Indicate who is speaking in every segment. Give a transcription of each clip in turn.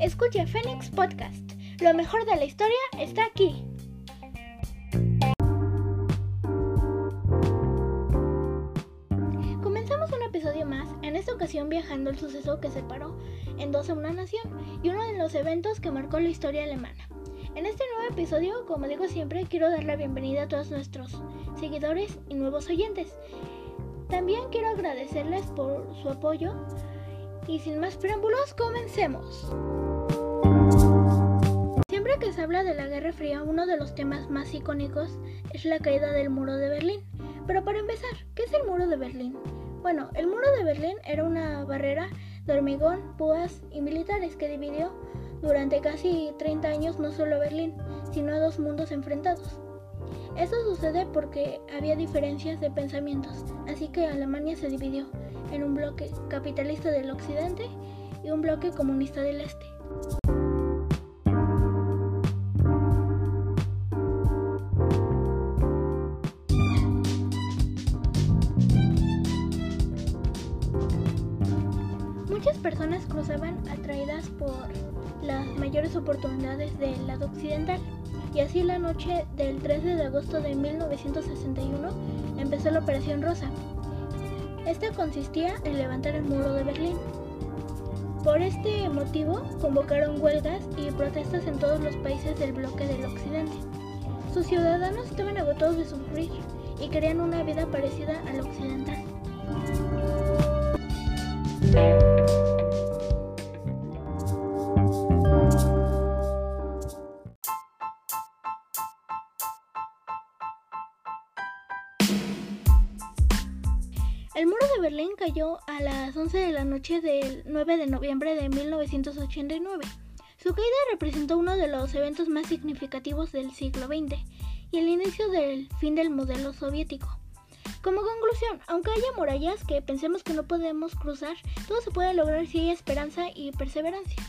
Speaker 1: Escucha Phoenix Podcast. Lo mejor de la historia está aquí. Comenzamos un episodio más, en esta ocasión viajando el suceso que separó en dos a una nación y uno de los eventos que marcó la historia alemana. En este nuevo episodio, como digo siempre, quiero dar la bienvenida a todos nuestros seguidores y nuevos oyentes. También quiero agradecerles por su apoyo y sin más preámbulos, comencemos. Siempre que se habla de la Guerra Fría, uno de los temas más icónicos es la caída del muro de Berlín. Pero para empezar, ¿qué es el muro de Berlín? Bueno, el muro de Berlín era una barrera de hormigón, púas y militares que dividió durante casi 30 años no solo Berlín, sino a dos mundos enfrentados. Esto sucede porque había diferencias de pensamientos, así que Alemania se dividió en un bloque capitalista del occidente y un bloque comunista del este. Muchas personas cruzaban atraídas por las mayores oportunidades del lado occidental y así la noche del 13 de agosto de 1961 empezó la Operación Rosa. Esta consistía en levantar el muro de Berlín. Por este motivo convocaron huelgas y protestas en todos los países del bloque del occidente. Sus ciudadanos estaban agotados de sufrir y querían una vida parecida a la occidental. El muro de Berlín cayó a las 11 de la noche del 9 de noviembre de 1989. Su caída representó uno de los eventos más significativos del siglo XX y el inicio del fin del modelo soviético. Como conclusión, aunque haya murallas que pensemos que no podemos cruzar, todo se puede lograr si hay esperanza y perseverancia.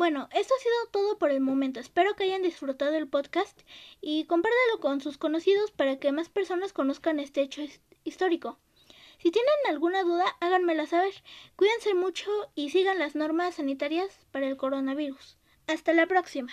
Speaker 1: Bueno, esto ha sido todo por el momento. Espero que hayan disfrutado el podcast y compártelo con sus conocidos para que más personas conozcan este hecho histórico. Si tienen alguna duda, háganmela saber. Cuídense mucho y sigan las normas sanitarias para el coronavirus. Hasta la próxima.